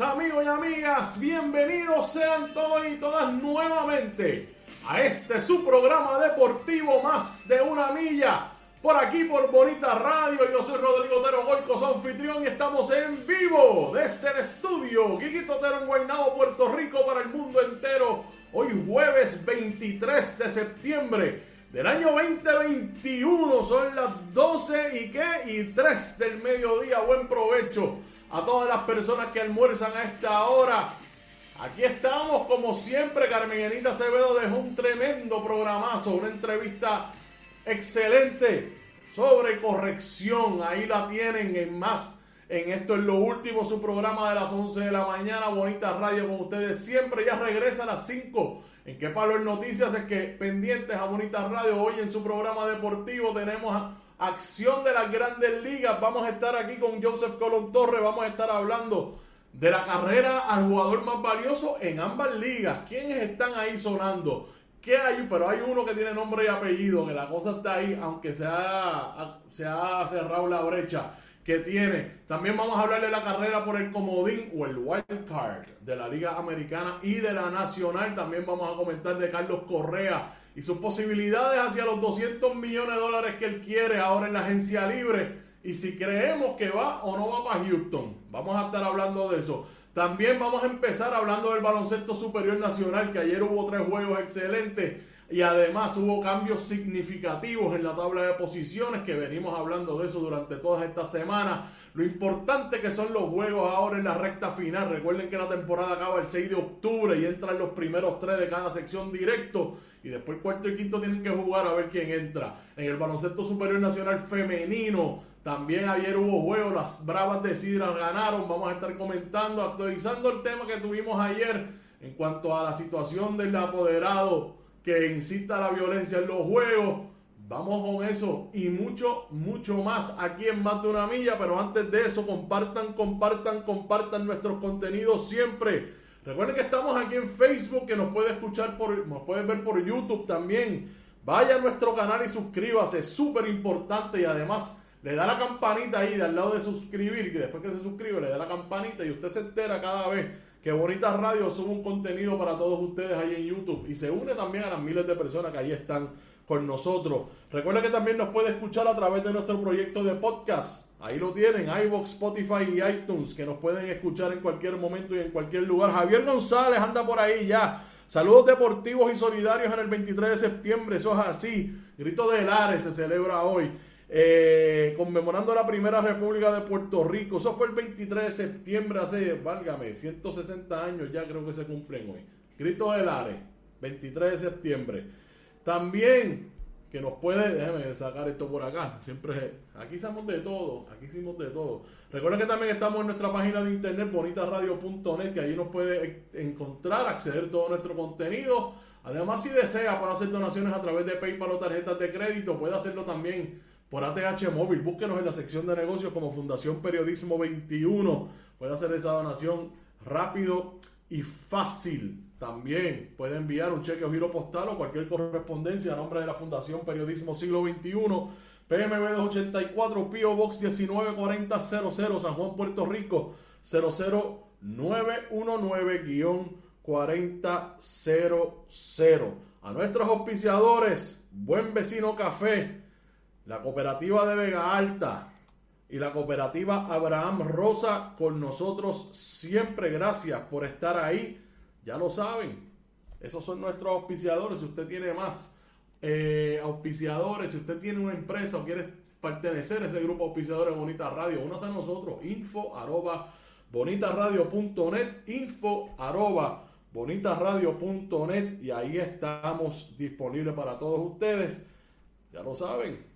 Amigos y amigas, bienvenidos sean todos y todas nuevamente a este su programa deportivo más de una milla. Por aquí por Bonita Radio, yo soy Rodrigo Otero Goico, su anfitrión y estamos en vivo desde el estudio Quiquito Otero en Guaynabo, Puerto Rico para el mundo entero. Hoy jueves 23 de septiembre del año 2021. Son las 12 y qué? Y 3 del mediodía. Buen provecho a todas las personas que almuerzan a esta hora. Aquí estamos, como siempre, Carmenita Acevedo dejó un tremendo programazo, una entrevista excelente sobre corrección. Ahí la tienen en más. En esto es lo último, su programa de las 11 de la mañana. Bonita radio con ustedes siempre. Ya regresa a las 5. En qué palo en noticias es que pendientes a Bonita Radio. Hoy en su programa deportivo tenemos acción de las grandes ligas. Vamos a estar aquí con Joseph Colón Torres. Vamos a estar hablando de la carrera al jugador más valioso en ambas ligas. ¿Quiénes están ahí sonando? ¿Qué hay? Pero hay uno que tiene nombre y apellido, que la cosa está ahí, aunque se ha, se ha cerrado la brecha que tiene. También vamos a hablar de la carrera por el comodín o el wild card de la Liga Americana y de la Nacional. También vamos a comentar de Carlos Correa y sus posibilidades hacia los 200 millones de dólares que él quiere ahora en la agencia libre. Y si creemos que va o no va para Houston. Vamos a estar hablando de eso. También vamos a empezar hablando del baloncesto superior nacional, que ayer hubo tres juegos excelentes y además hubo cambios significativos en la tabla de posiciones, que venimos hablando de eso durante todas estas semanas. Lo importante que son los juegos ahora en la recta final. Recuerden que la temporada acaba el 6 de octubre y entran los primeros tres de cada sección directo. Y después cuarto y quinto tienen que jugar a ver quién entra. En el baloncesto superior nacional femenino también ayer hubo juegos, las Bravas de Sidra ganaron. Vamos a estar comentando, actualizando el tema que tuvimos ayer en cuanto a la situación del apoderado que incita a la violencia en los juegos. Vamos con eso y mucho, mucho más aquí en Más de una Milla. Pero antes de eso, compartan, compartan, compartan nuestros contenidos siempre. Recuerden que estamos aquí en Facebook, que nos puede escuchar por, nos puede ver por YouTube también. Vaya a nuestro canal y suscríbase, súper importante y además le da la campanita ahí de al lado de suscribir, que después que se suscribe le da la campanita y usted se entera cada vez que Bonita Radio sube un contenido para todos ustedes ahí en YouTube y se une también a las miles de personas que ahí están con nosotros. Recuerda que también nos puede escuchar a través de nuestro proyecto de podcast. Ahí lo tienen, iVoox, Spotify y iTunes, que nos pueden escuchar en cualquier momento y en cualquier lugar. Javier González anda por ahí ya. Saludos deportivos y solidarios en el 23 de septiembre, eso es así. Grito de Lares se celebra hoy. Eh, conmemorando la primera república de Puerto Rico. Eso fue el 23 de septiembre, hace, válgame, 160 años ya creo que se cumplen hoy. Grito de Lares, 23 de septiembre. También que nos puede, déjeme sacar esto por acá, siempre, aquí hacemos de todo, aquí hicimos de todo. Recuerden que también estamos en nuestra página de internet, bonitaradio.net, que ahí nos puede encontrar, acceder a todo nuestro contenido. Además, si desea, puede hacer donaciones a través de PayPal o tarjetas de crédito, puede hacerlo también por ATH Móvil. Búsquenos en la sección de negocios como Fundación Periodismo 21. Puede hacer esa donación rápido y fácil. también puede enviar un cheque o giro postal o cualquier correspondencia a nombre de la Fundación Periodismo Siglo XXI, PMB 284, PO Box 194000, San Juan, Puerto Rico, 00919-4000. A nuestros auspiciadores, Buen Vecino Café, la Cooperativa de Vega Alta y la Cooperativa Abraham Rosa con nosotros siempre. Gracias por estar ahí ya lo saben. Esos son nuestros auspiciadores. Si usted tiene más eh, auspiciadores, si usted tiene una empresa o quiere pertenecer a ese grupo de auspiciadores Bonita Radio, únase a nosotros. Info arroba bonitaradio.net. Info arroba bonitaradio.net. Y ahí estamos disponibles para todos ustedes. Ya lo saben.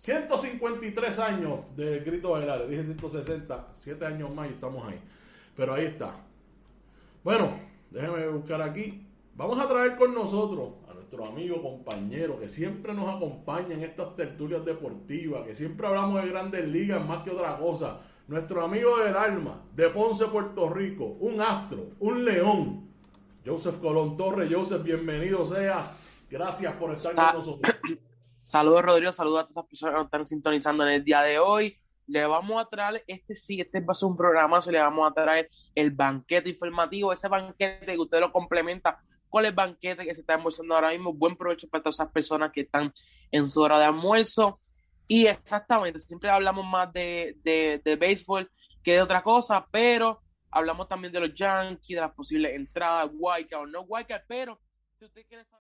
153 años del grito bailar. Dije 160, 7 años más y estamos ahí. Pero ahí está. Bueno, déjeme buscar aquí. Vamos a traer con nosotros a nuestro amigo, compañero, que siempre nos acompaña en estas tertulias deportivas, que siempre hablamos de grandes ligas más que otra cosa. Nuestro amigo del alma, de Ponce, Puerto Rico, un astro, un león. Joseph Colón Torres, Joseph, bienvenido seas. Gracias por estar con nosotros. Saludos, Rodrigo. Saludos a todas las personas que nos están sintonizando en el día de hoy le vamos a traer, este sí, este va a ser un programa, se le vamos a traer el banquete informativo, ese banquete que usted lo complementa con el banquete que se está almorzando ahora mismo. Buen provecho para todas esas personas que están en su hora de almuerzo. Y exactamente, siempre hablamos más de, de, de béisbol que de otra cosa, pero hablamos también de los Yankees, de las posibles entradas, wildcard o no wildcard, pero si usted quiere saber...